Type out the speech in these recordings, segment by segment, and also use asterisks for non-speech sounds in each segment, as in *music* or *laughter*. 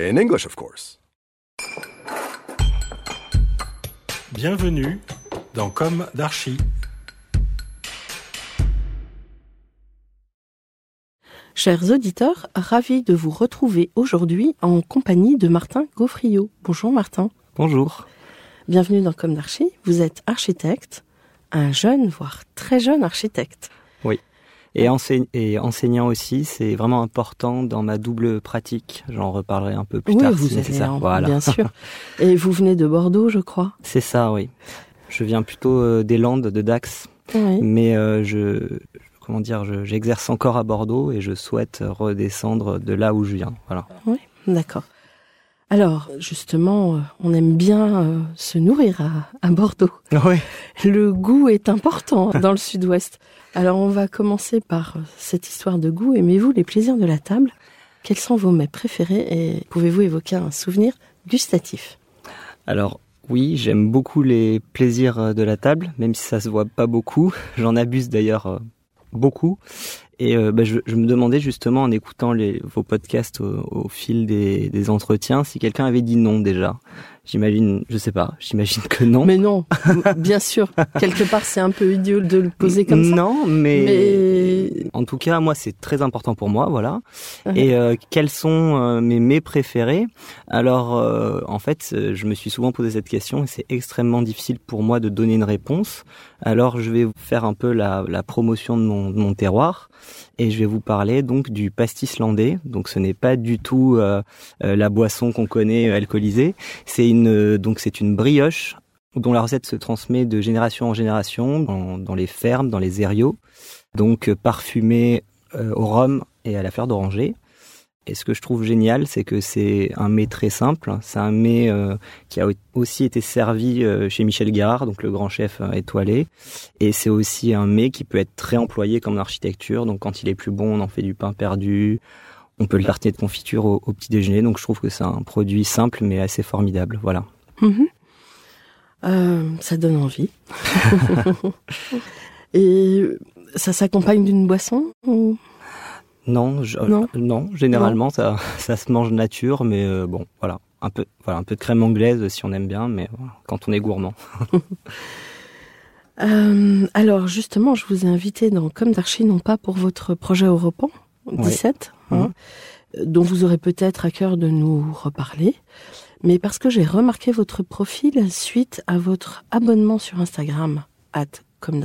In English, of course. Bienvenue dans Comme d'Archi. Chers auditeurs, ravi de vous retrouver aujourd'hui en compagnie de Martin Gaufriot. Bonjour Martin. Bonjour. Bienvenue dans Comme d'Archi. Vous êtes architecte, un jeune, voire très jeune architecte. Et, enseign- et enseignant aussi, c'est vraiment important dans ma double pratique. J'en reparlerai un peu plus oui, tard vous si allez nécessaire. en- Voilà. bien sûr. *laughs* Et vous venez de Bordeaux, je crois. C'est ça, oui. Je viens plutôt euh, des Landes, de Dax, Oui. mais euh, je, comment dire, je- j'exerce encore à Bordeaux et je souhaite redescendre de là où je viens. Voilà. D'accord. Alors, justement, euh, on aime bien euh, se nourrir à, à Bordeaux. Oui. Le goût est important *laughs* dans le sud-ouest. Alors, on va commencer par euh, cette histoire de goût. Aimez-vous les plaisirs de la table? Quels sont vos mets préférés et pouvez-vous évoquer un souvenir gustatif? Alors oui, j'aime beaucoup les plaisirs de la table, même si ça se voit pas beaucoup. *laughs* J'en abuse d'ailleurs beaucoup. Et euh, bah, je, me demandais justement en écoutant les, vos podcasts au, fil des entretiens si quelqu'un avait dit non déjà. J'imagine, je sais pas, j'imagine que non. Mais non, *laughs* bien sûr, quelque part, c'est un peu idiot de le poser comme ça. Non, mais, Mais- en tout cas, moi, c'est très important pour moi, voilà. Mhm. Et euh, quels sont euh, mes mets préférés? Alors, euh, en fait, euh, je me suis souvent posé cette question et c'est extrêmement difficile pour moi de donner une réponse. Alors, je vais faire un peu la, la promotion de mon, de mon terroir et je vais vous parler donc du pastis landais. Donc, ce n'est pas du tout euh, euh, la boisson qu'on connaît alcoolisée. C'est une euh, donc c'est une brioche dont la recette se transmet de génération en génération dans, les fermes, dans les aériaux, donc euh, parfumée euh, au rhum et à la fleur d'oranger. Et ce que je trouve génial, c'est que c'est un mets très simple. C'est un mets qui a au- aussi été servi chez Michel Guérard, donc le grand chef étoilé. Et c'est aussi un mets qui peut être très employé comme en architecture. Donc quand il est plus bon, on en fait du pain perdu. On peut le tartiner de confiture au, au petit déjeuner. Donc je trouve que c'est un produit simple mais assez formidable. Voilà. Mhm. Euh, ça donne envie. *laughs* Et ça s'accompagne d'une boisson ou- Non, je- Non. euh, non, généralement ça, *laughs* ça se mange nature, mais euh, bon, voilà, un peu, voilà, un peu de crème anglaise si on aime bien, mais voilà, quand on est gourmand. *laughs* Euh, alors justement, je vous ai invité dans Comme d'Archi, non pas pour votre projet Europan 17, hein, dont vous aurez peut-être à cœur de nous reparler, mais parce que j'ai remarqué votre profil suite à votre abonnement sur Instagram, at Comme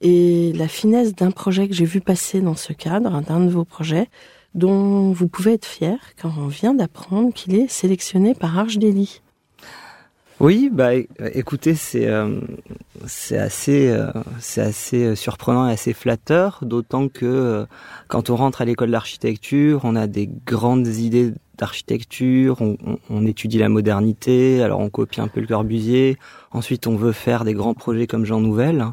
et la finesse d'un projet que j'ai vu passer dans ce cadre, d'un de vos projets, dont vous pouvez être fier, car on vient d'apprendre qu'il est sélectionné par Daily. Oui, bah écoutez, c'est euh, c'est assez euh, c'est assez euh, surprenant et assez flatteur, d'autant que euh, quand on rentre à l'école d'architecture, on a des grandes idées d'architecture, on, étudie la modernité, alors on copie un peu le Corbusier, ensuite on veut faire des grands projets comme Jean Nouvel,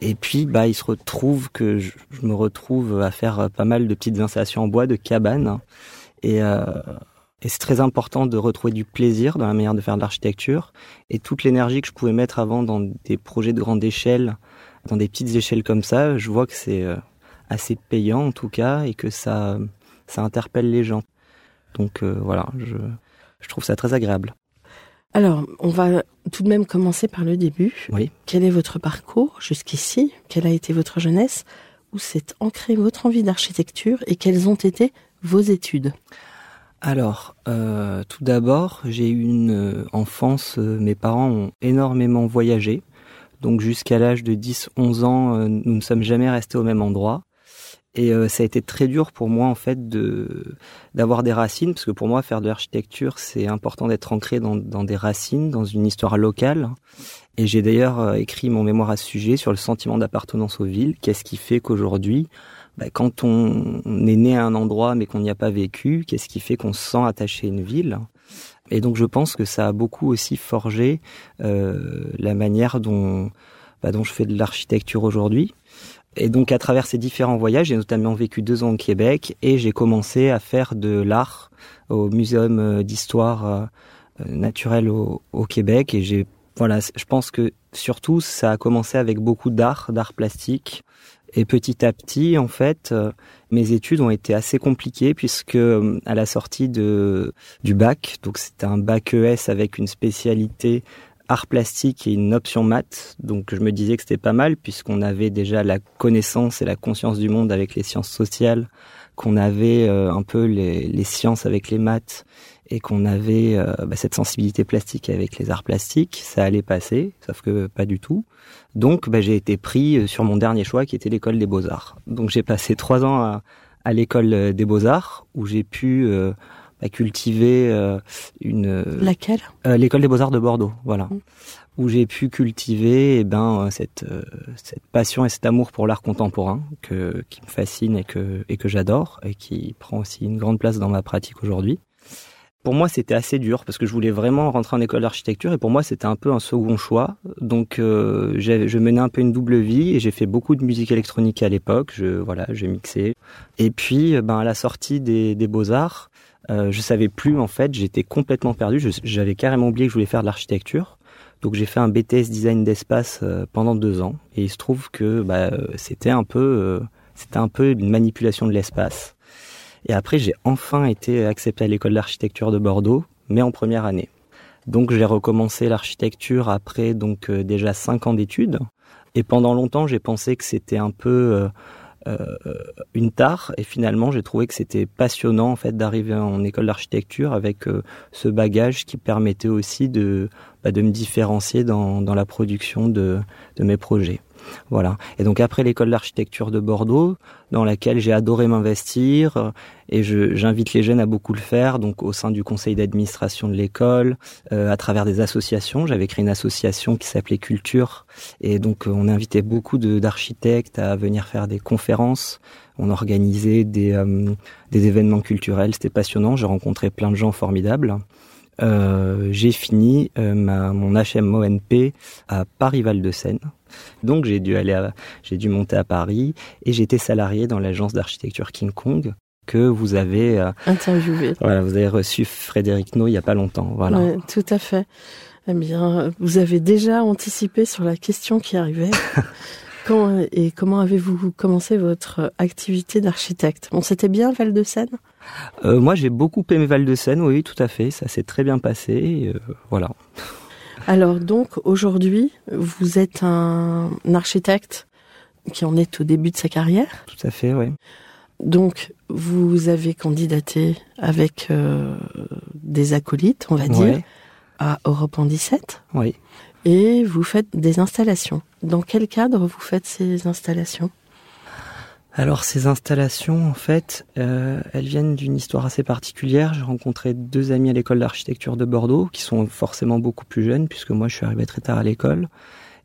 et puis bah il se retrouve que je, me retrouve à faire pas mal de petites installations en bois, de cabanes, et euh, et c'est très important de retrouver du plaisir dans la manière de faire de l'architecture. Et toute l'énergie que je pouvais mettre avant dans des projets de grande échelle, dans des petites échelles comme ça, je vois que c'est euh, assez payant en tout cas et que ça, ça interpelle les gens. Donc euh, voilà, je, je trouve ça très agréable. Alors, on va tout de même commencer par le début. Oui. Quel est votre parcours jusqu'ici? Quelle a été votre jeunesse? Où s'est ancrée votre envie d'architecture et quelles ont été vos études? Alors, euh, tout d'abord, j'ai eu une euh, enfance, euh, mes parents ont énormément voyagé. Donc jusqu'à l'âge de 10-11 ans, nous ne sommes jamais restés au même endroit. Et ça a été très dur pour moi en fait de d'avoir des racines, parce que pour moi faire de l'architecture c'est important d'être ancré dans, dans des racines, dans une histoire locale. Et j'ai d'ailleurs écrit mon mémoire à ce sujet sur le sentiment d'appartenance aux villes. Qu'est-ce qui fait qu'aujourd'hui bah, quand on, est né à un endroit mais qu'on n'y a pas vécu, qu'est-ce qui fait qu'on se sent attaché à une ville? Et donc je pense que ça a beaucoup aussi forgé euh, la manière dont, bah, dont je fais de l'architecture aujourd'hui. Et donc à travers ces différents voyages, j'ai notamment vécu deux ans au Québec et j'ai commencé à faire de l'art au Muséum d'histoire euh, naturelle au, au Québec et j'ai voilà, je pense que surtout ça a commencé avec beaucoup d'art, d'art plastique, et petit à petit, en fait, euh, mes études ont été assez compliquées puisque euh, à la sortie de du bac, donc c'était un bac ES avec une spécialité art plastique et une option maths. Donc je me disais que c'était pas mal puisqu'on avait déjà la connaissance et la conscience du monde avec les sciences sociales, qu'on avait euh, un peu les, les, sciences avec les maths et qu'on avait bah, cette sensibilité plastique avec les arts plastiques. Ça allait passer, sauf que pas du tout. Donc bah, j'ai été pris euh, sur mon dernier choix qui était l'école des beaux-arts. Donc j'ai passé trois ans à, à l'école euh, des beaux-arts où j'ai pu euh, bah, cultiver une... Laquelle? L'école des beaux-arts de Bordeaux, voilà. Mm. Où j'ai pu cultiver eh ben, cette, cette passion et cet amour pour l'art contemporain que, qui me fascine et que, et que j'adore et qui prend aussi une grande place dans ma pratique aujourd'hui. Pour moi, c'était assez dur parce que je voulais vraiment rentrer en école d'architecture et pour moi, c'était un peu un second choix. Donc, euh, je menais un peu une double vie et j'ai fait beaucoup de musique électronique à l'époque. Je voilà, j'ai mixé. Et puis, euh, ben à la sortie des, des beaux arts, euh, je savais plus en fait. J'étais complètement perdu. J'avais carrément oublié que je voulais faire de l'architecture. Donc, j'ai fait un BTS design d'espace euh, pendant deux ans et il se trouve que bah, c'était un peu, c'était un peu une manipulation de l'espace. Et après, j'ai enfin été accepté à l'école d'architecture de Bordeaux, mais en première année. Donc j'ai recommencé l'architecture après donc euh, déjà cinq ans d'études. Et pendant longtemps, j'ai pensé que c'était un peu euh, euh, une tare. Et finalement, j'ai trouvé que c'était passionnant en fait d'arriver en école d'architecture avec ce bagage qui permettait aussi de bah, de me différencier dans, dans la production de, de mes projets. Voilà. Et donc après l'école d'architecture de Bordeaux, dans laquelle j'ai adoré m'investir, et j'invite les jeunes à beaucoup le faire, donc au sein du conseil d'administration de l'école, euh, à travers des associations. J'avais créé une association qui s'appelait Culture, et donc euh, on invitait beaucoup d'architectes à venir faire des conférences. On organisait des, euh, des événements culturels, c'était passionnant. J'ai rencontré plein de gens formidables. Euh, j'ai fini euh, ma, mon HMONP à Paris-Val-de-Seine. Donc j'ai dû aller, j'ai dû monter à Paris et j'étais salarié dans l'agence d'architecture King Kong que vous avez euh, interviewé. Voilà, vous avez reçu Frédéric No il y a pas longtemps. Voilà. Ouais, tout à fait. Eh bien, vous avez déjà anticipé sur la question qui arrivait. *laughs* Quand, et comment avez-vous commencé votre activité d'architecte? Bon, c'était bien Val-de-Seine? Euh, Moi, j'ai beaucoup aimé Val-de-Seine, oui, tout à fait. Ça s'est très bien passé. Euh, voilà. Alors, donc, aujourd'hui, vous êtes un, architecte qui en est au début de sa carrière Tout à fait, oui. Donc, vous avez candidaté avec euh, des acolytes, on va dire, à Europe en 17. Oui. Et vous faites des installations. Dans quel cadre vous faites ces installations? Alors ces installations, en fait, euh, elles viennent d'une histoire assez particulière. J'ai rencontré deux amis à l'école d'architecture de Bordeaux, qui sont forcément beaucoup plus jeunes, puisque moi je suis arrivé très tard à l'école.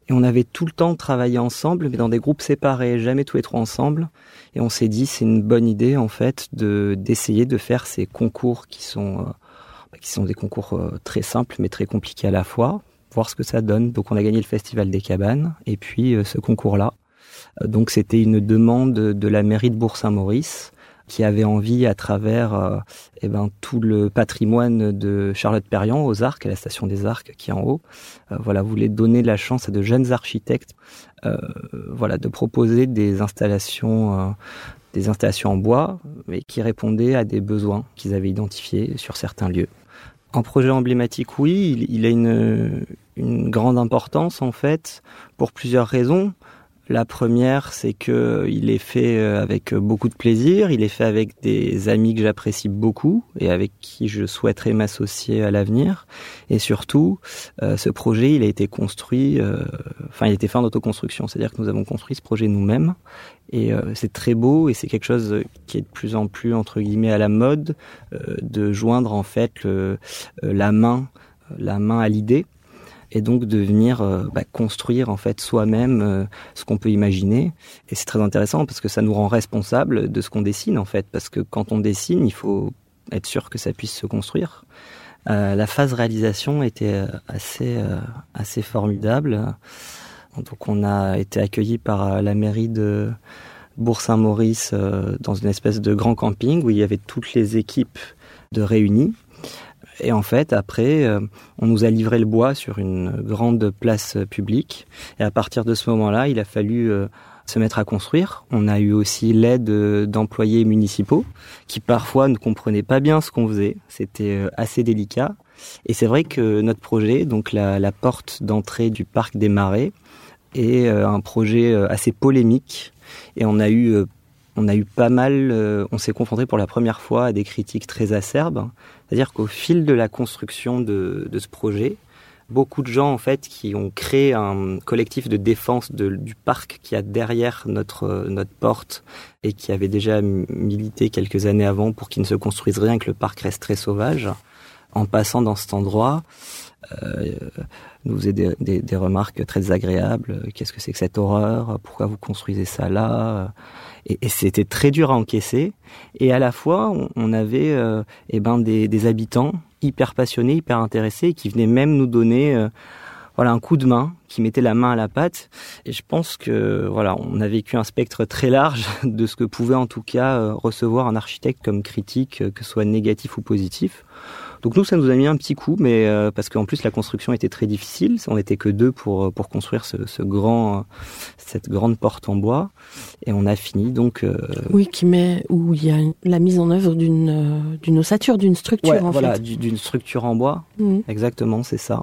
Et on avait tout le temps travaillé ensemble, mais dans des groupes séparés, jamais tous les trois ensemble. Et on s'est dit, c'est une bonne idée, en fait, de d'essayer de faire ces concours qui sont, euh, qui sont des concours euh, très simples, mais très compliqués à la fois, voir ce que ça donne. Donc on a gagné le Festival des Cabanes, et puis ce concours-là. Euh, donc c'était une demande de la mairie de Bourg-Saint-Maurice qui avait envie, à travers euh, eh ben, tout le patrimoine de Charlotte Perriand aux Arcs, à la station des Arcs qui est en haut, euh, voilà, voulait donner la chance à de jeunes architectes, euh, voilà, de proposer des installations, des installations en bois, mais qui répondaient à des besoins qu'ils avaient identifiés sur certains lieux. En projet emblématique, oui, il, il a une, une grande importance en fait pour plusieurs raisons. La première, c'est que il est fait euh, avec beaucoup de plaisir, il est fait avec des amis que j'apprécie beaucoup et avec qui je souhaiterais m'associer à l'avenir. Et surtout, euh, ce projet, il a été construit, euh, enfin, il a été fait en autoconstruction, c'est-à-dire que nous avons construit ce projet nous-mêmes. Et c'est très beau et c'est quelque chose qui est de plus en plus entre guillemets à la mode de joindre en fait la main, la main à l'idée et donc de venir euh, bah, construire en fait soi-même euh, ce qu'on peut imaginer. Et c'est très intéressant parce que ça nous rend responsables de ce qu'on dessine en fait, parce que quand on dessine, il faut être sûr que ça puisse se construire. Euh, la phase réalisation était assez assez formidable. Donc on a été accueilli par la mairie de Bourg-Saint-Maurice dans une espèce de grand camping où il y avait toutes les équipes de réunies et en fait, après, euh, on nous a livré le bois sur une grande place publique. Et à partir de ce moment-là, il a fallu euh, se mettre à construire. On a eu aussi l'aide d'employés municipaux qui parfois ne comprenaient pas bien ce qu'on faisait. C'était euh, assez délicat. Et c'est vrai que notre projet, donc la porte d'entrée du parc des Marais, est un projet assez polémique. Et on a eu on a eu pas mal, on s'est confronté pour la première fois à des critiques très acerbes, c'est-à-dire qu'au fil de la construction de, ce projet, beaucoup de gens en fait qui ont créé un collectif de défense du parc qui a derrière notre notre porte et qui avait déjà milité quelques années avant pour qu'il ne se construise rien que le parc reste très sauvage. En passant dans cet endroit, euh, nous faisaient des, des, remarques très agréables. Qu'est-ce que c'est que cette horreur? Pourquoi vous construisez ça là? Et, et c'était très dur à encaisser. Et à la fois, on, avait euh, eh ben des, des, habitants hyper passionnés, hyper intéressés, qui venaient même nous donner euh, voilà un coup de main, qui mettait la main à la pâte. Et je pense que voilà, on a vécu un spectre très large *laughs* de ce que pouvait en tout cas euh, recevoir un architecte comme critique, que ce soit négatif ou positif. Donc nous, ça nous a mis un petit coup, mais euh, parce qu'en plus la construction était très difficile. On n'était que deux pour pour construire ce, ce, grand, cette grande porte en bois, et on a fini donc. Euh... Oui, qui met où il y a la mise en œuvre d'une euh, d'une ossature, d'une structure ouais, en voilà, d'une structure en bois. Mmh. Exactement, c'est ça.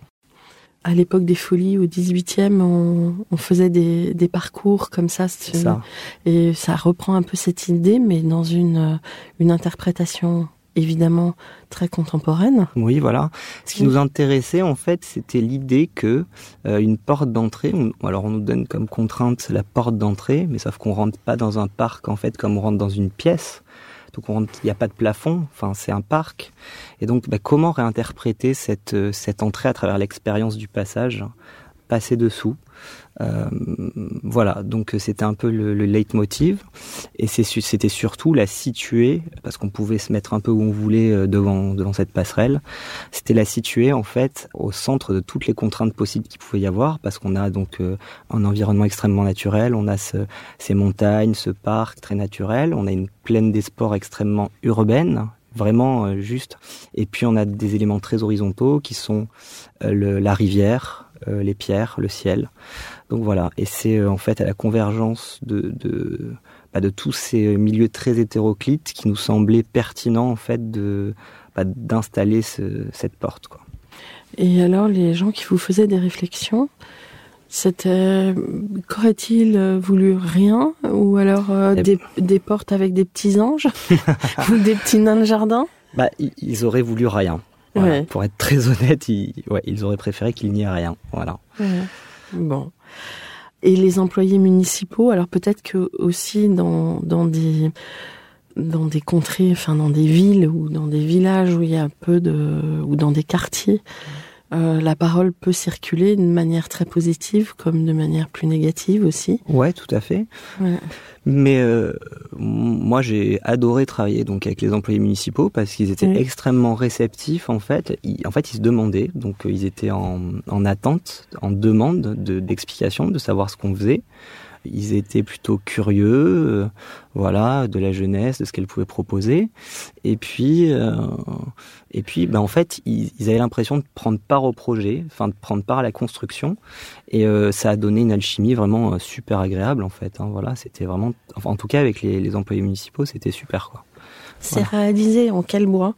À l'époque des folies, au 18e, on, on faisait des, des, parcours comme ça, ça, et ça reprend un peu cette idée, mais dans une, euh, une interprétation évidemment très contemporaine. Oui, voilà. Ce qui nous intéressait en fait, c'était l'idée que euh, une porte d'entrée. Alors on nous donne comme contrainte la porte d'entrée, mais sauf qu'on rentre pas dans un parc en fait comme on rentre dans une pièce. Donc il n'y a pas de plafond. Enfin, c'est un parc. Et donc, bah, comment réinterpréter cette euh, cette entrée à travers l'expérience du passage, dessous euh, voilà, donc c'était un peu le, le leitmotiv, et c'était surtout la situer, parce qu'on pouvait se mettre un peu où on voulait euh, devant devant cette passerelle. C'était la situer en fait au centre de toutes les contraintes possibles qu'il pouvait y avoir, parce qu'on a donc euh, un environnement extrêmement naturel, on a ce, ces montagnes, ce parc très naturel, on a une plaine des sports extrêmement urbaine, vraiment juste. Et puis on a des éléments très horizontaux qui sont la rivière, les pierres, le ciel. Donc voilà, et c'est euh, en fait à la convergence de, de, bah, de tous ces milieux très hétéroclites qui nous semblait pertinent en fait de bah, d'installer ce, cette porte. Quoi. Et alors les gens qui vous faisaient des réflexions, c'était qu'aurait-il voulu rien ou alors euh, des, des, portes avec des petits anges *laughs* ou des petits nains de jardin? Bah ils auraient voulu rien. Voilà. Ouais. Pour être très honnête, ils, ouais, ils auraient préféré qu'il n'y ait rien. Voilà. Ouais. Bon. Et les employés municipaux, alors peut-être que aussi dans, dans des dans des contrées, enfin dans des villes ou dans des villages où il y a peu de ou dans des quartiers, euh, la parole peut circuler d'une manière très positive comme de manière plus négative aussi. Ouais, tout à fait. Ouais. Mais euh, moi, j'ai adoré travailler donc avec les employés municipaux parce qu'ils étaient oui. extrêmement réceptifs. En fait, ils, en fait, ils se demandaient, donc euh, ils étaient en, en attente, en demande d'explications, de, de savoir ce qu'on faisait ils étaient plutôt curieux, euh, voilà, de la jeunesse, de ce qu'elle pouvait proposer. Et puis, euh, et puis, ben en fait, ils, ils avaient l'impression de prendre part au projet, enfin de prendre part à la construction. Et euh, ça a donné une alchimie vraiment super agréable, en fait. Hein, voilà, c'était vraiment, enfin, en tout cas avec les, les employés municipaux, c'était super, quoi. C'est voilà. réalisé en quel bois?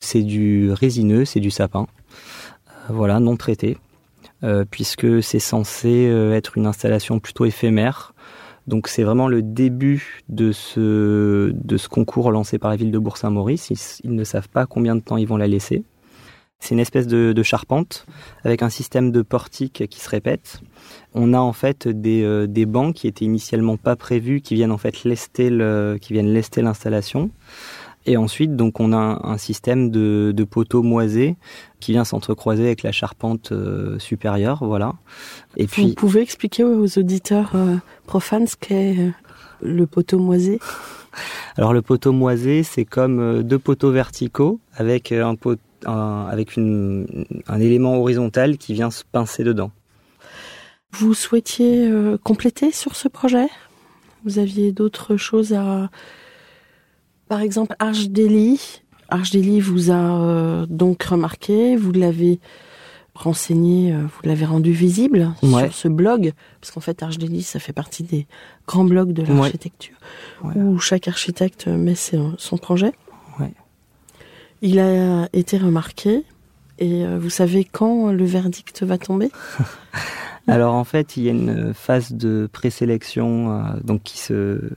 C'est du résineux, c'est du sapin, voilà, non traité. Puisque c'est censé être une installation plutôt éphémère. Donc c'est vraiment le début de ce, de ce concours lancé par la ville de Bourg-Saint-Maurice. Ils, ne savent pas combien de temps ils vont la laisser. C'est une espèce de, de, charpente avec un système de portique qui se répète. On a en fait des, euh, des bancs qui étaient initialement pas prévus, qui viennent en fait lester le, qui viennent lester l'installation. Et ensuite, donc, on a un, un système de, de, poteaux moisés qui vient s'entrecroiser avec la charpente euh, supérieure, voilà. Et Vous puis, pouvez expliquer aux auditeurs euh, profanes ce qu'est euh, le poteau moisé? *laughs* Alors, le poteau moisé, c'est comme deux poteaux verticaux avec un pot, un, avec une, un élément horizontal qui vient se pincer dedans. Vous souhaitiez compléter sur ce projet? Vous aviez d'autres choses à... Par exemple, Archdeli. Archdeli vous a euh, donc remarqué, vous l'avez renseigné, euh, vous l'avez rendu visible ouais. sur ce blog, parce qu'en fait Archdeli, ça fait partie des grands blogs de l'architecture, ouais. où chaque architecte met ses, son projet. Ouais. Il a été remarqué, et euh, vous savez quand le verdict va tomber? *laughs* Alors en fait, il y a une phase de présélection euh, donc qui se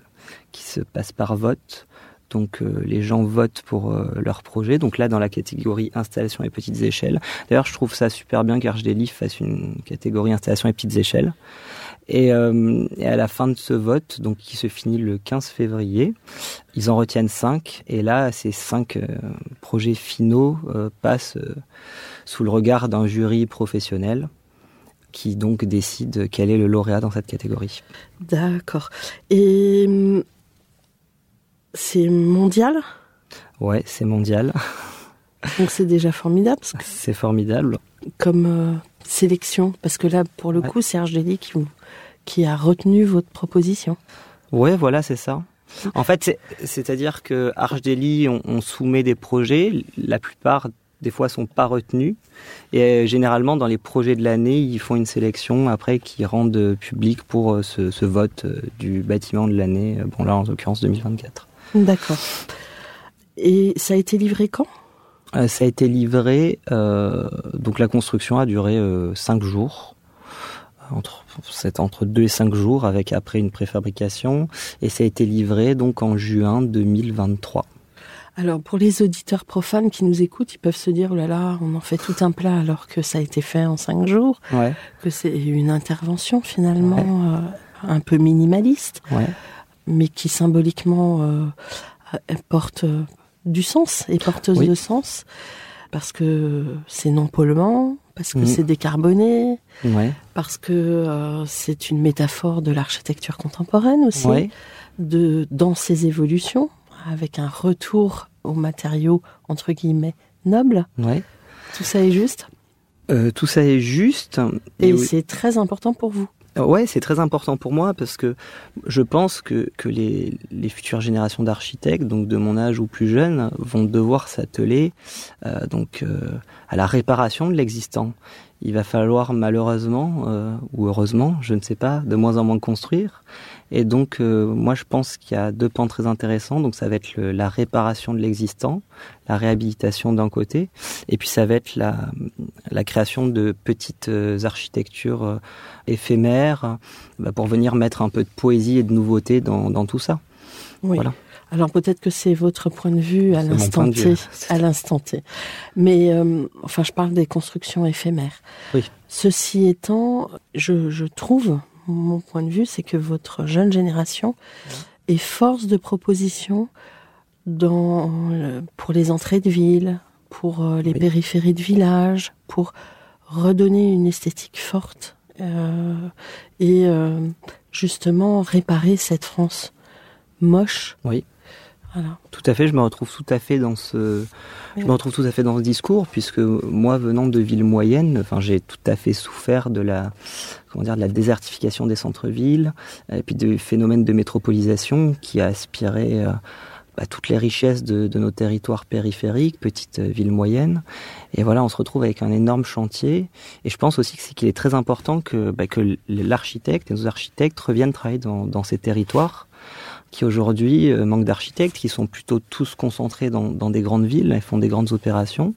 qui se passe par vote. Donc euh, les gens votent pour euh, leur projet. Donc là, dans la catégorie installation et petites échelles. D'ailleurs, je trouve ça super bien qu'Archdeli fasse une catégorie installation et petites échelles. Et, euh, et, à la fin de ce vote, donc qui se finit le 15 février, ils en retiennent cinq. Et là, ces cinq euh, projets finaux passent sous le regard d'un jury professionnel qui donc décide quel est le lauréat dans cette catégorie. D'accord. Et hum, c'est mondial? Ouais, c'est mondial. Donc c'est déjà formidable. *laughs* C'est formidable. Comme euh, sélection, parce que là, pour le ouais. coup, c'est Archdeli qui, qui a retenu votre proposition. Ouais, voilà, c'est ça. En fait, c'est-à-dire que Archdeli, on, on, soumet des projets, la plupart des fois sont pas retenus. Et euh, généralement, dans les projets de l'année, ils font une sélection après qui rendent public pour euh, ce, ce, vote du bâtiment de l'année. Bon, là, en l'occurrence, 2024. D'accord. Et ça a été livré quand? Euh, Ça a été livré. Euh, donc, la construction a duré euh, cinq jours. Entre, c'est entre deux et cinq jours avec après une préfabrication et ça a été livré donc en juin 2023. Alors pour les auditeurs profanes qui nous écoutent, ils peuvent se dire oh là là, on en fait tout un plat alors que ça a été fait en cinq jours, ouais. que c'est une intervention finalement ouais. euh, un peu minimaliste, ouais. Mais qui symboliquement euh, porte du sens et porteuse oui. de sens parce que c'est non polluant, parce que mmh. c'est décarboné, parce que euh, c'est une métaphore de l'architecture contemporaine aussi, de dans ses évolutions avec un retour aux matériaux entre guillemets nobles. Ouais. Tout ça est juste. Euh, tout ça est juste. Et, et oui. c'est très important pour vous. Ouais, c'est très important pour moi parce que je pense que, que les, les futures générations d'architectes, donc de mon âge ou plus jeunes, vont devoir s'atteler euh, donc euh, à la réparation de l'existant. Il va falloir malheureusement euh, ou heureusement, je ne sais pas, de moins en moins construire. Et donc, euh, moi, je pense qu'il y a deux pans très intéressants. Donc, ça va être le, la réparation de l'existant, la réhabilitation d'un côté, et puis ça va être la, la création de petites euh, architectures euh, éphémères bah, pour venir mettre un peu de poésie et de nouveauté dans, dans tout ça. Oui. Voilà. Alors peut-être que c'est votre point de vue à l'instant T, à l'instant T. Mais euh, enfin, je parle des constructions éphémères. Oui. Ceci étant, je, je trouve mon point de vue, c'est que votre jeune génération est force de proposition dans, pour les entrées de ville, pour euh, les oui. périphéries de village, pour redonner une esthétique forte euh, et euh, justement réparer cette France moche. Oui. Voilà. Tout à fait, je me retrouve tout à fait dans ce, oui. je me retrouve tout à fait dans ce discours puisque moi venant de villes moyennes, enfin j'ai tout à fait souffert de la, comment dire, de la désertification des centres-villes et puis du phénomène de métropolisation qui a aspiré euh, bah, toutes les richesses de, de, nos territoires périphériques, petites euh, villes moyennes. Et voilà, on se retrouve avec un énorme chantier. Et je pense aussi qu'il est très important que, bah, que l'architecte et nos architectes reviennent travailler dans, dans ces territoires qui aujourd'hui euh, manquent d'architectes, qui sont plutôt tous concentrés dans, dans, des grandes villes, ils font des grandes opérations.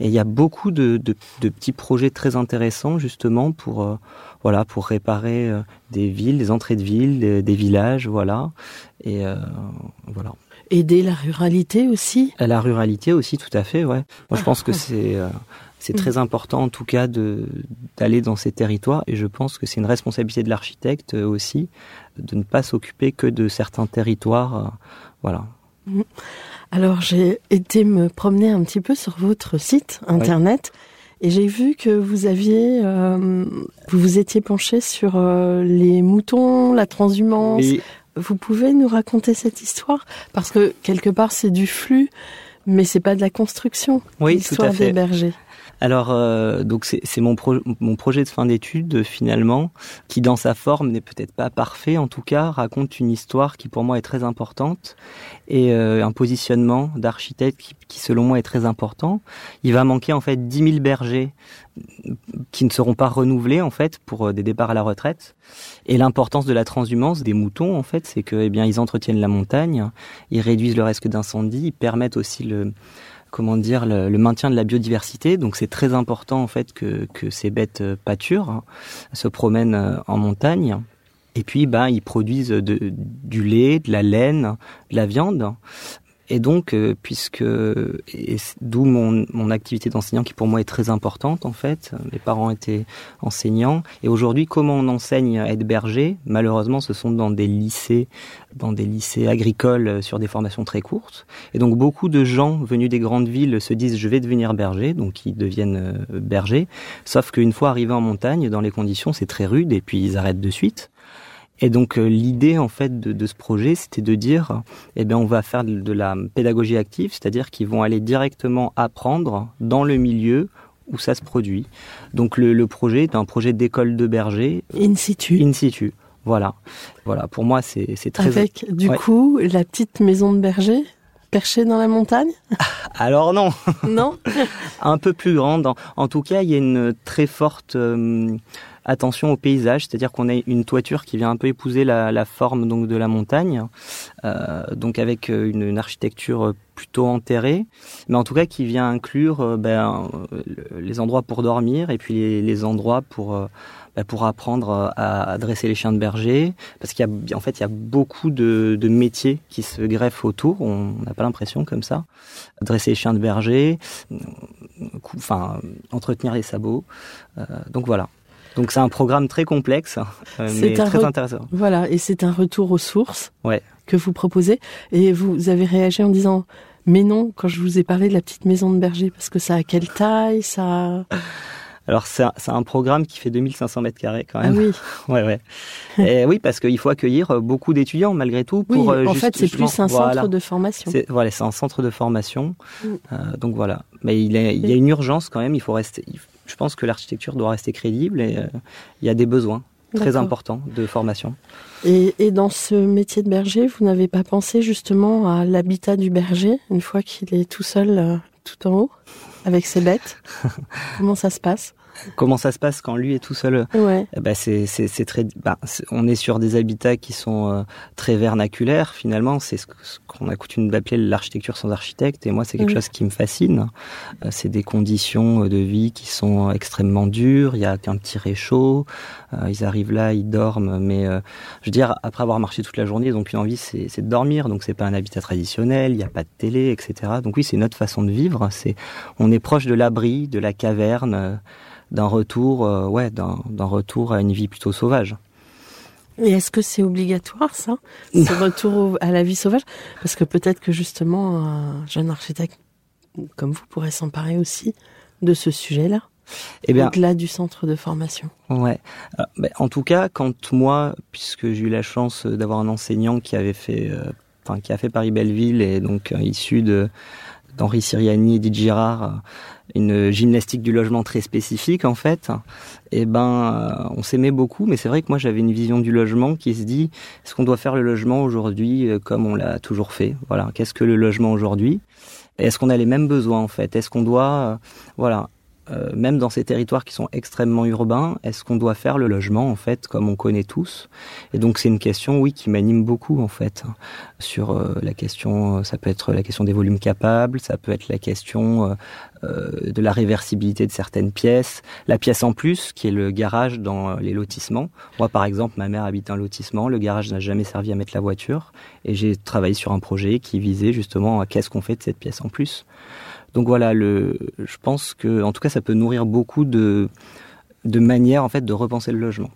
Et il y a beaucoup de, de, de petits projets très intéressants justement pour euh, voilà pour réparer euh, des villes, des entrées de villes, des, des villages, voilà. Et euh, voilà. Aider la ruralité aussi? La ruralité aussi, tout à fait, ouais. Moi, je pense que c'est c'est très important en tout cas de d'aller dans ces territoires et je pense que c'est une responsabilité de l'architecte aussi de ne pas s'occuper que de certains territoires voilà. Mmh. alors j'ai été me promener un petit peu sur votre site internet et j'ai vu que vous aviez euh, vous vous étiez penché sur euh, les moutons la transhumance. Et... vous pouvez nous raconter cette histoire? Parce que quelque part c'est du flux mais c'est pas de la construction oui, l'histoire des bergers alors, euh, donc c'est mon, pro mon projet de fin d'études finalement, qui dans sa forme n'est peut-être pas parfait, en tout cas raconte une histoire qui pour moi est très importante et euh, un positionnement d'architecte qui, qui, selon moi est très important. Il va manquer en fait 10 000 bergers qui ne seront pas renouvelés en fait pour euh, des départs à la retraite. Et l'importance de la transhumance des moutons en fait, c'est que eh bien ils entretiennent la montagne, ils réduisent le risque d'incendie, ils permettent aussi le comment dire le, maintien de la biodiversité. Donc c'est très important en fait que, ces bêtes pâturent, hein, se promènent euh, en montagne. Et puis, bah, ils produisent du lait, de la laine, de la viande. Et donc, euh, puisque d'où mon, mon activité d'enseignant qui pour moi est très importante en fait. Mes parents étaient enseignants et aujourd'hui, comment on enseigne à être berger? Malheureusement, ce sont dans des lycées, dans des lycées agricoles sur des formations très courtes. Et donc, beaucoup de gens venus des grandes villes se disent je vais devenir berger, donc ils deviennent euh, bergers. Sauf qu'une fois arrivés en montagne, dans les conditions, c'est très rude et puis ils arrêtent de suite. Et donc euh, l'idée en fait de, de ce projet, c'était de dire, eh bien on va faire de, de la pédagogie active, c'est-à-dire qu'ils vont aller directement apprendre dans le milieu où ça se produit. Donc le, le projet est un projet d'école de berger. In situ. In situ. Voilà. Voilà. Pour moi, c'est très. Avec du ouais. coup la petite maison de berger perchée dans la montagne? *laughs* Alors non. Non. *laughs* un peu plus grande. En, en, tout cas, il y a une très forte. Euh, attention au paysage, c'est-à-dire qu'on a une toiture qui vient un peu épouser la, forme donc de la montagne, euh, donc avec une, une, architecture plutôt enterrée, mais en tout cas qui vient inclure euh, ben, les endroits pour dormir et puis les, les endroits pour euh, ben, pour apprendre à, dresser les chiens de berger, parce qu'il y a en fait il y a beaucoup de, de métiers qui se greffent autour. On n'a pas l'impression comme ça. Dresser les chiens de berger, enfin entretenir les sabots. Euh, donc voilà. Donc c'est un programme très complexe, euh, mais très intéressant. Voilà, et c'est un retour aux sources ouais. que vous proposez. Et vous avez réagi en disant, mais non, quand je vous ai parlé de la petite maison de berger, parce que ça a quelle taille, ça... *laughs* Alors c'est un, un, programme qui fait 2500 mètres carrés quand même. Ah oui. *laughs* ouais ouais. Et oui parce qu'il faut accueillir beaucoup d'étudiants malgré tout pour. Oui, en juste, fait c'est plus un voilà. centre de formation. Voilà c'est un centre de formation. Mm. Euh, donc voilà. Mais il, est, il y a une urgence quand même. Il faut rester. Il, je pense que l'architecture doit rester crédible et euh, il y a des besoins très importants de formation. Et, et, dans ce métier de berger, vous n'avez pas pensé justement à l'habitat du berger une fois qu'il est tout seul, euh, tout en haut, avec ses bêtes? *laughs* Comment ça se passe? Comment ça se passe quand lui est tout seul ouais. bah c'est c'est très bah, on est sur des habitats qui sont euh, très vernaculaires finalement. C'est ce qu'on a coutume d'appeler l'architecture sans architecte. Et moi c'est quelque ouais. chose qui me fascine. Euh, c'est des conditions de vie qui sont extrêmement dures. Il y a qu'un petit réchaud. Euh, ils arrivent là ils dorment. Mais euh, je veux dire après avoir marché toute la journée ils ont qu'une envie c'est de dormir. Donc c'est pas un habitat traditionnel. Il n'y a pas de télé etc donc oui c'est notre façon de vivre. C'est on est proche de l'abri de la caverne d'un retour, euh, ouais, d'un retour à une vie plutôt sauvage. Et est-ce que c'est obligatoire ça, ce retour à la vie sauvage? Parce que peut-être que justement un jeune architecte comme vous pourrait s'emparer aussi de ce sujet-là. Eh bien, au-delà du centre de formation. Ouais. Euh, en tout cas, quand moi, puisque j'ai eu la chance d'avoir un enseignant qui avait fait, euh, qui a fait Paris Belleville et donc euh, issu de d'Henri Siriani et Didier Girard, une gymnastique du logement très spécifique en fait. Eh ben, on s'aimait beaucoup, mais c'est vrai que moi j'avais une vision du logement qui se dit est-ce qu'on doit faire le logement aujourd'hui comme on l'a toujours fait? Voilà, qu'est-ce que le logement aujourd'hui? Est-ce qu'on a les mêmes besoins en fait? Est-ce qu'on doit, voilà, euh, même dans ces territoires qui sont extrêmement urbains, est-ce qu'on doit faire le logement en fait comme on connaît tous? Et donc c'est une question, oui, qui m'anime beaucoup en fait hein, sur euh, la question. Ça peut être la question des volumes capables, ça peut être la question euh, de la réversibilité de certaines pièces, la pièce en plus qui est le garage dans les lotissements. Moi, par exemple, ma mère habite un lotissement, le garage n'a jamais servi à mettre la voiture, et j'ai travaillé sur un projet qui visait justement à qu'est-ce qu'on fait de cette pièce en plus. Donc voilà, le, je pense que, en tout cas, ça peut nourrir beaucoup de, de manières en fait de repenser le logement.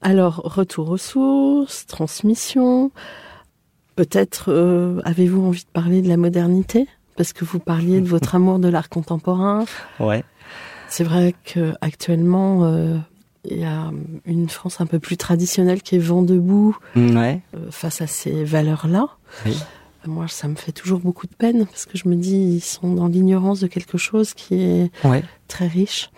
Alors, retour aux sources, transmission. Peut-être euh, avez-vous envie de parler de la modernité? Parce que vous parliez de votre *laughs* amour de l'art contemporain. Ouais. C'est vrai que actuellement, euh, il y a une France un peu plus traditionnelle qui est vent debout ouais. euh, face à ces valeurs-là. Oui. Moi, ça me fait toujours beaucoup de peine parce que je me dis ils sont dans l'ignorance de quelque chose qui est Ouais. très riche.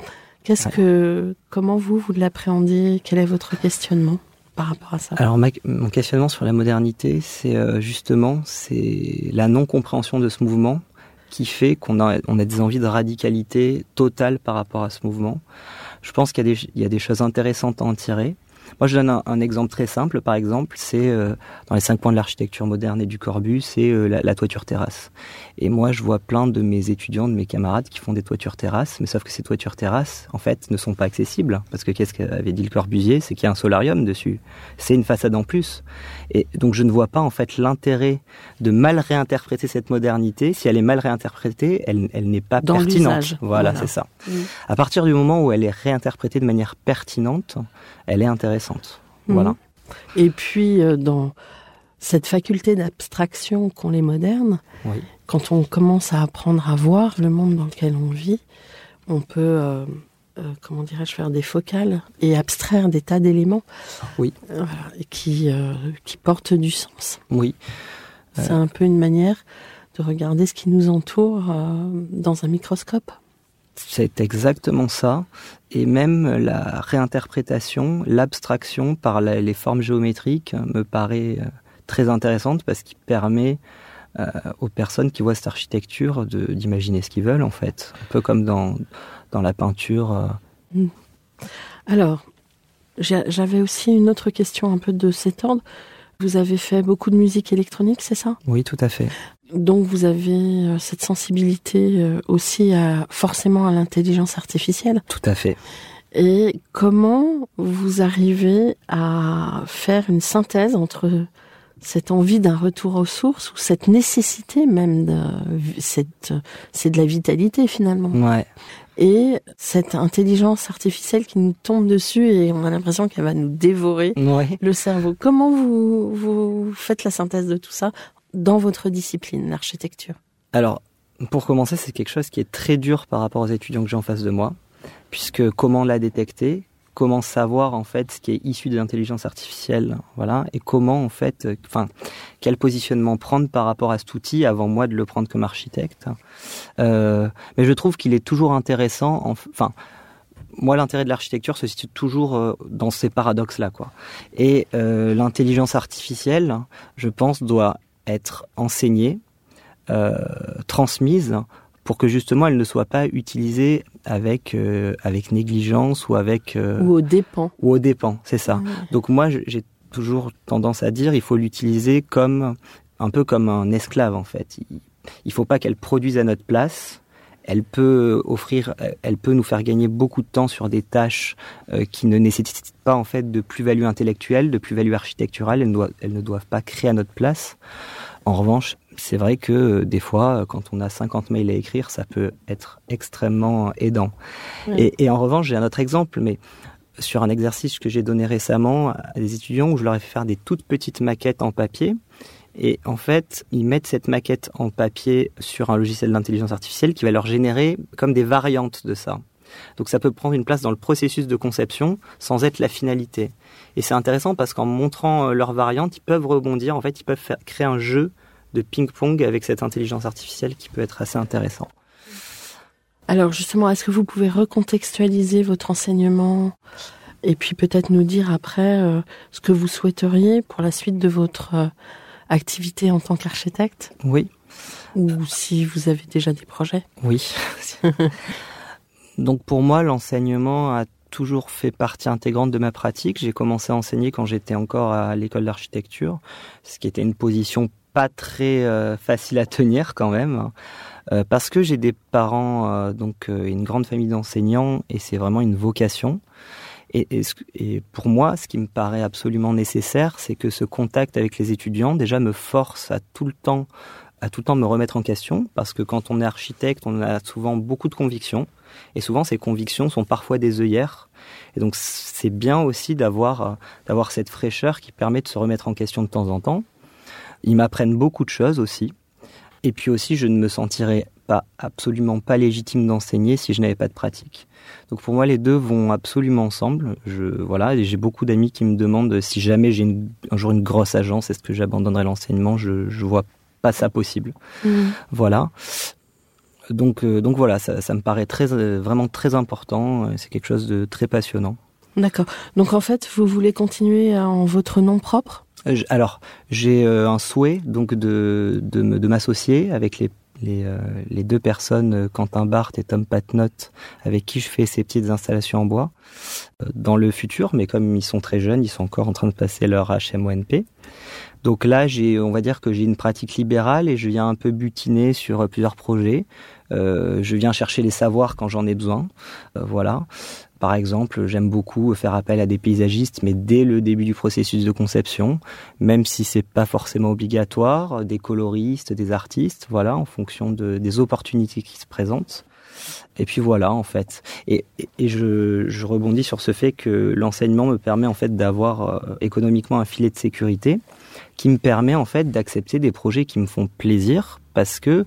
Qu'est-ce Ouais. que, comment vous vous l'appréhendez Quel est votre questionnement par rapport à ça? Alors ma- mon questionnement sur la modernité, c'est euh, justement c'est la non-compréhension de ce mouvement qui fait qu'on a, on a des envies de radicalité totale par rapport à ce mouvement. Je pense qu'il y, y a des choses intéressantes à en tirer. Moi, je donne un, un exemple très simple. Par exemple, c'est euh, dans les cinq points de l'architecture moderne et du Corbu, c'est euh, la, la toiture terrasse. Et moi, je vois plein de mes étudiants, de mes camarades qui font des toitures terrasses, mais sauf que ces toitures terrasses, en fait, ne sont pas accessibles. Parce que qu'est-ce qu'avait dit le Corbusier C'est qu'il y a un solarium dessus. C'est une façade en plus. Et donc, je ne vois pas, en fait, l'intérêt de mal réinterpréter cette modernité. Si elle est mal réinterprétée, elle, elle n'est pas Dans pertinente. Voilà, Voilà. c'est ça. À partir du moment où elle est réinterprétée de manière pertinente, elle est intéressante. Mhm. Voilà. Et puis, euh, dans cette faculté d'abstraction qu'ont les modernes, Oui. quand on commence à apprendre à voir le monde dans lequel on vit, on peut, euh, euh, comment dirais-je, faire des focales et abstraire des tas d'éléments Oui. euh, qui, qui portent du sens. Oui. C'est un peu une manière de regarder ce qui nous entoure dans un microscope. C'est exactement ça. Et même la réinterprétation, l'abstraction par la- les formes géométriques me paraît euh, très intéressante parce qu'il permet euh, aux personnes qui voient cette architecture d'imaginer ce qu'ils veulent en fait. Un peu comme dans, dans la peinture. euh. Alors, j'ai- j'avais aussi une autre question un peu de cet ordre. Vous avez fait beaucoup de musique électronique, c'est ça? Oui, tout à fait. Donc vous avez euh, cette sensibilité euh, aussi à, forcément à l'intelligence artificielle. Tout à fait. Et comment vous arrivez à faire une synthèse entre cette envie d'un retour aux sources ou cette nécessité même de cette c'est de la vitalité finalement Ouais. et cette intelligence artificielle qui nous tombe dessus et on a l'impression qu'elle va nous dévorer Ouais. le cerveau. Comment vous vous faites la synthèse de tout ça dans votre discipline, l'architecture Alors, pour commencer, c'est quelque chose qui est très dur par rapport aux étudiants que j'ai en face de moi, puisque comment la détecter, comment savoir en fait ce qui est issu de l'intelligence artificielle, voilà, et comment en fait, euh, enfin, quel positionnement prendre par rapport à cet outil avant moi de le prendre comme architecte. Euh, mais je trouve qu'il est toujours intéressant, en- enfin. Moi, l'intérêt de l'architecture se situe toujours euh, dans ces paradoxes-là, quoi. Et l'intelligence artificielle, je pense, doit être enseignée, euh, transmise pour que justement elle ne soit pas utilisée avec euh, avec négligence ou avec euh, ou au dépens ou au dépens, c'est ça. Donc moi j'ai toujours tendance à dire il faut l'utiliser comme un peu comme un esclave en fait. Il, il faut pas qu'elle produise à notre place. Elle peut offrir, elle peut nous faire gagner beaucoup de temps sur des tâches euh, qui ne nécessitent pas en fait de plus-value intellectuelle, de plus-value architecturale. Elles ne, doivent, elles ne doivent pas créer à notre place. En revanche, c'est vrai que euh, des fois, euh, quand on a 50 mails à écrire, ça peut être extrêmement aidant. Et, et en revanche, j'ai un autre exemple, mais sur un exercice que j'ai donné récemment à des étudiants où je leur ai fait faire des toutes petites maquettes en papier. Et en fait, ils mettent cette maquette en papier sur un logiciel d'intelligence artificielle qui va leur générer comme des variantes de ça. Donc ça peut prendre une place dans le processus de conception sans être la finalité. Et c'est intéressant parce qu'en montrant euh, leurs variantes, ils peuvent rebondir. En fait, ils peuvent créer un jeu de ping-pong avec cette intelligence artificielle qui peut être assez intéressant. Alors justement, est-ce que vous pouvez recontextualiser votre enseignement et puis peut-être nous dire après euh, ce que vous souhaiteriez pour la suite de votre euh, activité en tant qu'architecte Oui, ou si vous avez déjà des projets oui. Donc pour moi, l'enseignement a toujours fait partie intégrante de ma pratique. J'ai commencé à enseigner quand j'étais encore à l'école d'architecture, ce qui était une position pas très euh, facile à tenir quand même, euh, parce que j'ai des parents, euh, donc une grande famille d'enseignants, et c'est vraiment une vocation. Et, pour moi, ce qui me paraît absolument nécessaire, c'est que ce contact avec les étudiants déjà me force à tout le temps, à tout le temps me remettre en question, parce que quand on est architecte, on a souvent beaucoup de convictions. Et souvent, ces convictions sont parfois des œillères. Et donc, c'est bien aussi d'avoir euh, d'avoir cette fraîcheur qui permet de se remettre en question de temps en temps. Ils m'apprennent beaucoup de choses aussi. Et puis aussi, je ne me sentirais pas absolument pas légitime d'enseigner si je n'avais pas de pratique. Donc pour moi, les deux vont absolument ensemble. Je voilà, j'ai beaucoup d'amis qui me demandent si jamais j'ai un jour une grosse agence, est-ce que j'abandonnerai l'enseignement? Je je vois pas ça possible. Mmh. Voilà. Donc, euh, donc voilà, ça, ça, me paraît très, euh, vraiment très important. C'est quelque chose de très passionnant. D'accord. Donc en fait, vous voulez continuer en votre nom propre? Euh, Alors, j'ai un souhait donc de, de, de m'associer avec les les, euh, les, deux personnes, Quentin Barthes et Tom Patnot, avec qui je fais ces petites installations en bois, euh, dans le futur, mais comme ils sont très jeunes, ils sont encore en train de passer leur HMONP. Donc là, j'ai, on va dire que j'ai une pratique libérale et je viens un peu butiner sur plusieurs projets. Euh, je viens chercher les savoirs quand j'en ai besoin. Euh, voilà. Par exemple, j'aime beaucoup faire appel à des paysagistes, mais dès le début du processus de conception, même si c'est pas forcément obligatoire, des coloristes, des artistes, voilà, en fonction de, des opportunités qui se présentent. Et puis voilà, en fait. Et, et je, je, rebondis sur ce fait que l'enseignement me permet en fait d'avoir euh, économiquement un filet de sécurité qui me permet en fait d'accepter des projets qui me font plaisir parce que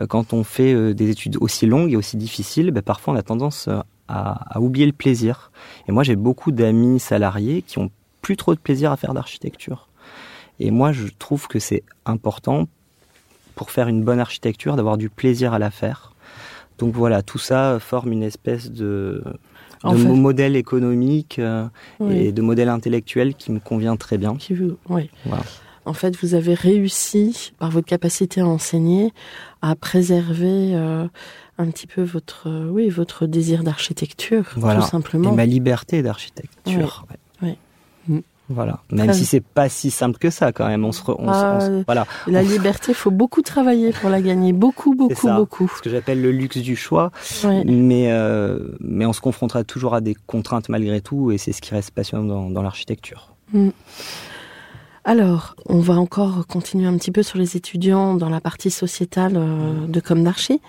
euh, quand on fait euh, des études aussi longues et aussi difficiles, ben, parfois on a tendance à, à oublier le plaisir. Et moi, j'ai beaucoup d'amis salariés qui ont plus trop de plaisir à faire d'architecture. Et moi, je trouve que c'est important pour faire une bonne architecture d'avoir du plaisir à la faire. Donc voilà, tout ça forme une espèce de, de modèle économique euh, oui. et de modèle intellectuel qui me convient très bien. Qui vous, oui. Voilà. En fait, vous avez réussi, par votre capacité à enseigner, à préserver euh, un petit peu votre, euh, oui, votre désir d'architecture, voilà. tout simplement. Et ma liberté d'architecture. Oui. Voilà. Même si c'est pas si simple que ça, quand même. On se, on, ah, on, voilà. La liberté, faut beaucoup travailler pour la gagner. Beaucoup, beaucoup, ça, beaucoup. Ce que j'appelle le luxe du choix. Oui. Mais, euh, mais on se confrontera toujours à des contraintes malgré tout, et c'est ce qui reste passionnant dans, dans l'architecture. Mm. Alors, on va encore continuer un petit peu sur les étudiants dans la partie sociétale euh, de Comme d'Archi.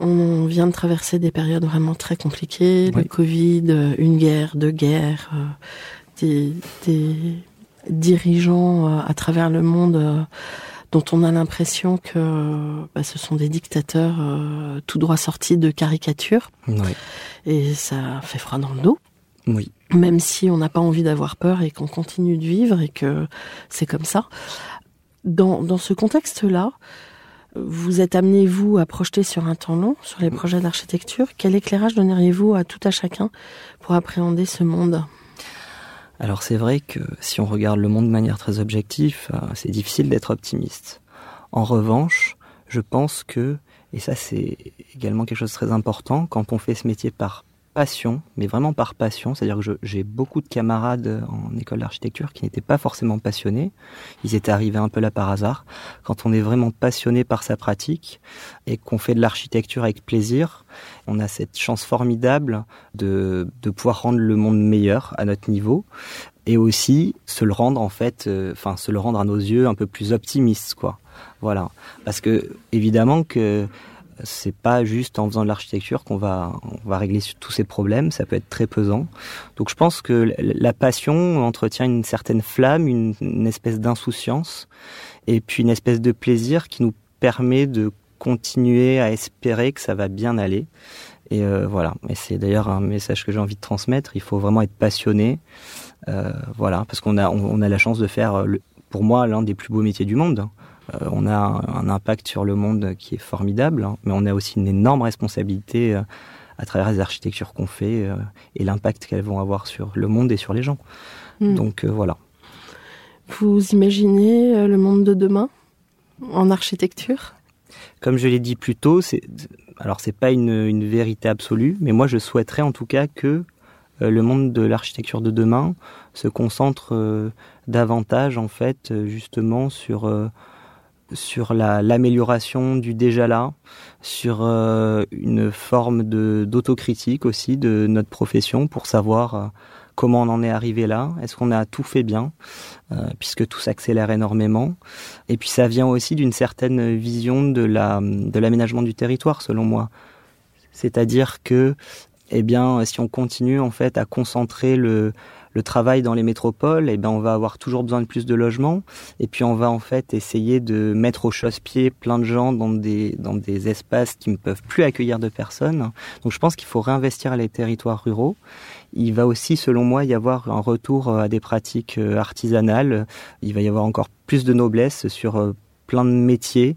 On vient de traverser des périodes vraiment très compliquées, oui. le Covid, une guerre, deux guerres, euh, des, des, dirigeants euh, à travers le monde euh, dont on a l'impression que bah, ce sont des dictateurs euh, tout droit sortis de caricatures. Oui. Et ça fait froid dans le dos. Oui. Même si on n'a pas envie d'avoir peur et qu'on continue de vivre et que c'est comme ça. Dans, dans ce contexte-là, vous êtes amené, vous, à projeter sur un temps long, sur les projets d'architecture. Quel éclairage donneriez-vous à tout à chacun pour appréhender ce monde? Alors c'est vrai que si on regarde le monde de manière très objective, c'est difficile d'être optimiste. En revanche, je pense que, et ça c'est également quelque chose de très important, quand on fait ce métier par passion, mais vraiment par passion, c'est-à-dire que j'ai beaucoup de camarades en école d'architecture qui n'étaient pas forcément passionnés, ils étaient arrivés un peu là par hasard. Quand on est vraiment passionné par sa pratique et qu'on fait de l'architecture avec plaisir, on a cette chance formidable de, pouvoir rendre le monde meilleur à notre niveau et aussi se le rendre en fait, enfin euh, se le rendre à nos yeux un peu plus optimiste, quoi. Voilà, parce que évidemment que c'est pas juste en faisant de l'architecture qu'on va on va régler tous ces problèmes, ça peut être très pesant. Donc je pense que la passion entretient une certaine flamme, une, espèce d'insouciance et puis une espèce de plaisir qui nous permet de continuer à espérer que ça va bien aller. Et euh, voilà, et c'est d'ailleurs un message que j'ai envie de transmettre, il faut vraiment être passionné. Euh, voilà, parce qu'on a on, a la chance de faire pour moi l'un des plus beaux métiers du monde. Euh, on a un, impact sur le monde qui est formidable, hein, mais on a aussi une énorme responsabilité euh, à travers les architectures qu'on fait euh, et l'impact qu'elles vont avoir sur le monde et sur les gens. Mmh. Donc voilà. Vous imaginez le monde de demain en architecture? Comme je l'ai dit plus tôt, c'est alors c'est pas une, une, vérité absolue, mais moi je souhaiterais en tout cas que le monde de l'architecture de demain se concentre davantage en fait justement sur sur l'amélioration du déjà là, sur euh, une forme d'autocritique aussi de notre profession pour savoir euh, comment on en est arrivé là, est-ce qu'on a tout fait bien, euh, puisque tout s'accélère énormément? Et puis ça vient aussi d'une certaine vision de la de l'aménagement du territoire, selon moi. C'est-à-dire que, eh bien, si on continue en fait à concentrer le travail dans les métropoles, eh ben on va avoir toujours besoin de plus de logements et puis on va en fait essayer de mettre au chausse-pied plein de gens dans des dans des espaces qui ne peuvent plus accueillir de personnes. Donc je pense qu'il faut réinvestir les territoires ruraux. Il va aussi, selon moi, y avoir un retour à des pratiques euh, artisanales. Il va y avoir encore plus de noblesse sur euh, plein de métiers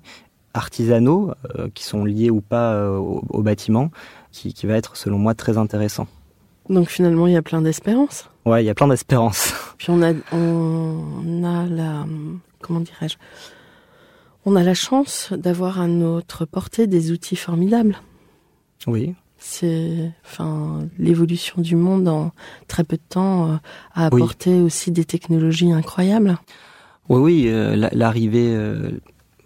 artisanaux euh, qui sont liés ou pas au, au, bâtiment, qui, qui va être, selon moi, très intéressant. Donc finalement, il y a plein d'espérance. Ouais, il y a plein d'espérance. *laughs* Puis on a, on a la, comment dirais-je, on a la chance d'avoir à notre portée des outils formidables. Oui. C'est, enfin, l'évolution du monde en très peu de temps euh, a apporté aussi des technologies incroyables. Oui, oui, euh, l'arrivée, euh,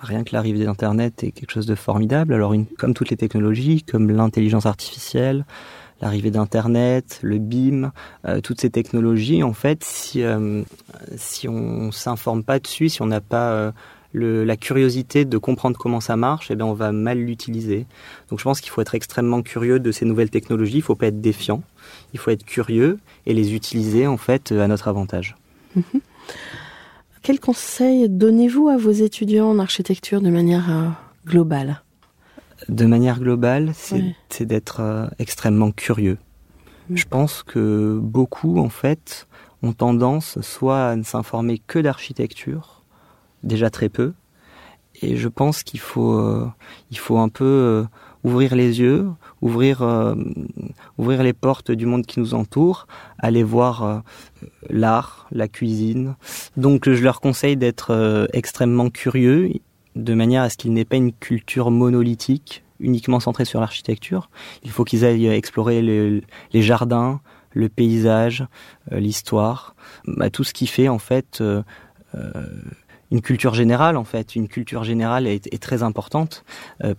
rien que l'arrivée d'Internet est quelque chose de formidable. Alors, une, comme toutes les technologies, comme l'intelligence artificielle, l'arrivée d'Internet, le BIM, euh, toutes ces technologies, en fait, si, euh, si on s'informe pas dessus, si on n'a pas euh, la curiosité de comprendre comment ça marche, eh bien, on va mal l'utiliser. Donc je pense qu'il faut être extrêmement curieux de ces nouvelles technologies, il faut pas être défiant, il faut être curieux et les utiliser, en fait, à notre avantage. Mm-hmm. Quels conseils donnez-vous à vos étudiants en architecture de manière globale? De manière globale, c'est d'être euh, extrêmement curieux. Mm. Je pense que beaucoup, en fait, ont tendance soit à ne s'informer que d'architecture, déjà très peu, et je pense qu'il faut, euh, il faut un peu euh, ouvrir les yeux, ouvrir, ouvrir les portes du monde qui nous entoure, aller voir l'art, la cuisine. Donc, je leur conseille d'être extrêmement curieux de manière à ce qu'il n'ait pas une culture monolithique, uniquement centrée sur l'architecture. Il faut qu'ils aillent explorer les, jardins, le paysage, euh, l'histoire, bah, tout ce qui fait en fait euh, euh, une culture générale en fait. Une culture générale est, très importante,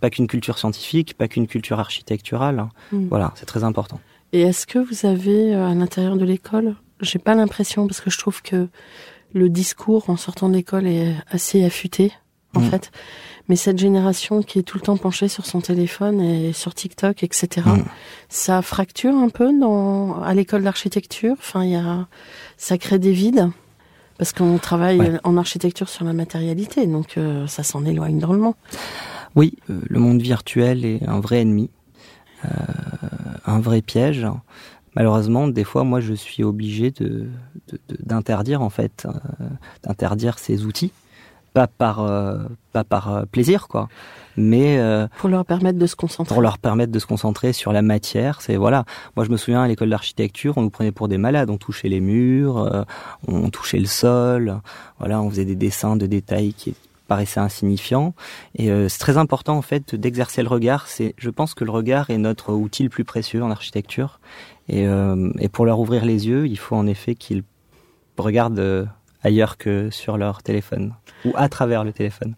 pas qu'une culture scientifique, pas qu'une culture architecturale. Hein. Mm. Voilà, c'est très important. Et est-ce que vous avez à l'intérieur de l'école, j'ai pas l'impression parce que je trouve que le discours en sortant de l'école est assez affûté en mm. fait. Mais cette génération qui est tout le temps penchée sur son téléphone et sur TikTok, etc., mm. ça fracture un peu dans à l'école d'architecture? Enfin, il y a, ça crée des vides? Parce qu'on travaille en architecture sur la matérialité, donc euh, ça s'en éloigne drôlement. Oui, euh, le monde virtuel est un vrai ennemi, euh, un vrai piège. Malheureusement, des fois, moi, je suis obligé de d'interdire en fait, d'interdire ces outils pas par euh, pas par euh, plaisir quoi. Mais euh, pour leur permettre de se concentrer. pour leur permettre de se concentrer sur la matière c'est voilà. Moi je me souviens à l'école d'architecture on nous prenait pour des malades. On touchait les murs on touchait le sol. Voilà on faisait des dessins de détails qui paraissaient insignifiants. Et c'est très important en fait d'exercer le regard. C'est je pense que le regard est notre outil le plus précieux en architecture. Et, et pour leur ouvrir les yeux il faut en effet qu'ils regardent ailleurs que sur leur téléphone ou à travers le téléphone.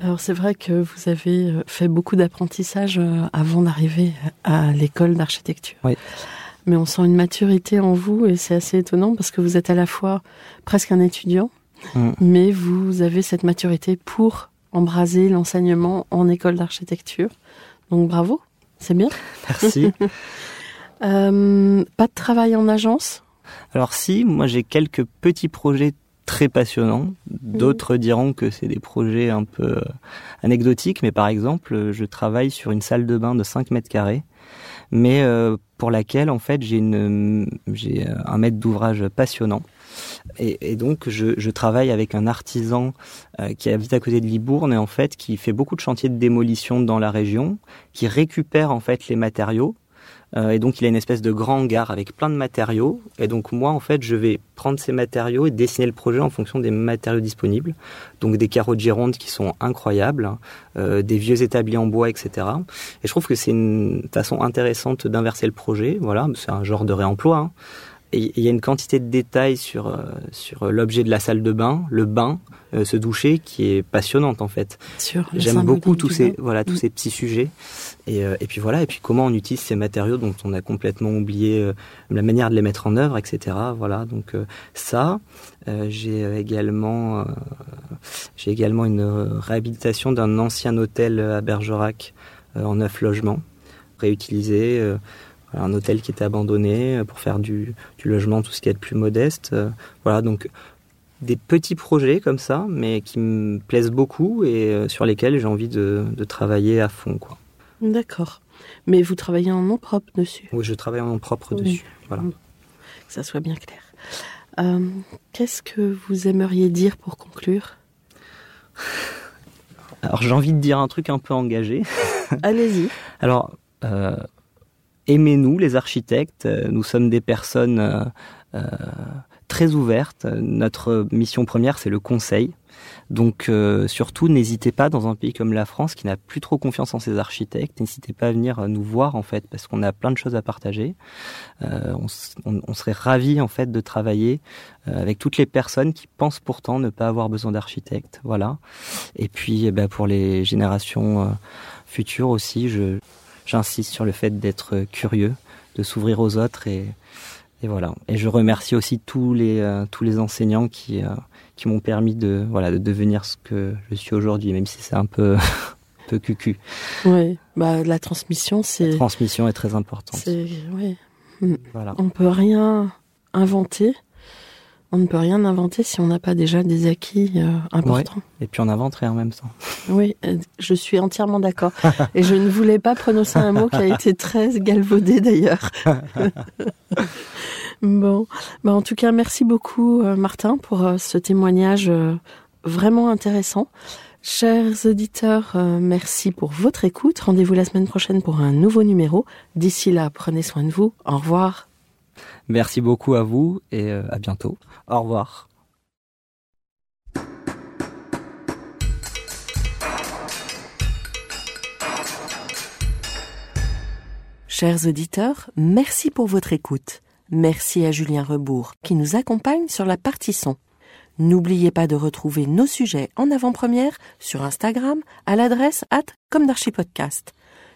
Alors c'est vrai que vous avez euh, fait beaucoup d'apprentissage euh, avant d'arriver à l'école d'architecture. Oui. Mais on sent une maturité en vous et c'est assez étonnant parce que vous êtes à la fois presque un étudiant, mm. mais vous avez cette maturité pour embraser l'enseignement en école d'architecture. Donc bravo, c'est bien. Merci. *laughs* euh, pas de travail en agence? Alors si, moi j'ai quelques petits projets très passionnant. D'autres diront que c'est des projets un peu euh, anecdotiques, mais par exemple, je travaille sur une salle de bain de 5 mètres carrés, mais euh, pour laquelle en fait j'ai une j'ai un maître d'ouvrage passionnant. Et, donc je, je, travaille avec un artisan euh, qui habite à côté de Libourne et en fait qui fait beaucoup de chantiers de démolition dans la région, qui récupère en fait les matériaux Euh, et donc il a une espèce de grand hangar avec plein de matériaux. Et donc moi en fait je vais prendre ces matériaux et dessiner le projet en fonction des matériaux disponibles. Donc des carreaux de Gironde qui sont incroyables, euh, des vieux établis en bois, etc. Et je trouve que c'est une façon intéressante d'inverser le projet. Voilà, c'est un genre de réemploi. Hein. Et il y a une quantité de détails sur euh, sur l'objet de la salle de bain, le bain, euh, se doucher, qui est passionnante en fait. J'aime beaucoup tous ces voilà tous mm. ces petits sujets. Et, euh, et puis voilà et puis comment on utilise ces matériaux dont on a complètement oublié la manière de les mettre en œuvre, etc. Voilà donc ça. j'ai également j'ai également une réhabilitation d'un ancien hôtel à Bergerac en neuf logements réutilisé un hôtel qui était abandonné euh, pour faire du, logement, tout ce qui est de plus modeste. Euh, voilà, donc des petits projets comme ça, mais qui me plaisent beaucoup et euh, sur lesquels j'ai envie de, travailler à fond. quoi. D'accord. Mais vous travaillez en nom propre dessus Oui, je travaille en nom propre dessus. Voilà. Que ça soit bien clair. Qu'est-ce que vous aimeriez dire pour conclure? Alors j'ai envie de dire un truc un peu engagé. Allez-y. *laughs* Alors, aimez-nous les architectes, euh, nous sommes des personnes euh, euh, très ouvertes. Notre mission première, c'est le conseil. Donc surtout, n'hésitez pas dans un pays comme la France qui n'a plus trop confiance en ses architectes, n'hésitez pas à venir nous voir en fait parce qu'on a plein de choses à partager. on, serait ravis en fait de travailler avec toutes les personnes qui pensent pourtant ne pas avoir besoin d'architectes. Voilà. Et puis eh ben, pour les générations futures aussi, je, j'insiste sur le fait d'être curieux, de s'ouvrir aux autres et, et, voilà. Et je remercie aussi tous les euh, tous les enseignants qui euh, qui m'ont permis de voilà de devenir ce que je suis aujourd'hui, même si c'est un peu *laughs* peu cucu. Oui, bah la transmission c'est. La transmission est très importante. Oui. Mm. Voilà. On peut rien inventer on ne peut rien inventer si on n'a pas déjà des acquis euh, importants. Et puis on inventerait en même temps. *laughs* Oui, euh, je suis entièrement d'accord. Et je ne voulais pas prononcer un mot qui a *laughs* été très galvaudé d'ailleurs. *laughs* bon, bah en tout cas, merci beaucoup euh, Martin pour ce témoignage vraiment intéressant. Chers auditeurs, merci pour votre écoute. Rendez-vous la semaine prochaine pour un nouveau numéro. D'ici là, prenez soin de vous. Au revoir. Merci beaucoup à vous et euh, à bientôt. Au revoir. Chers auditeurs, merci pour votre écoute. Merci à Julien Rebourg qui nous accompagne sur la partie son. N'oubliez pas de retrouver nos sujets en avant-première sur Instagram à l'adresse at comme.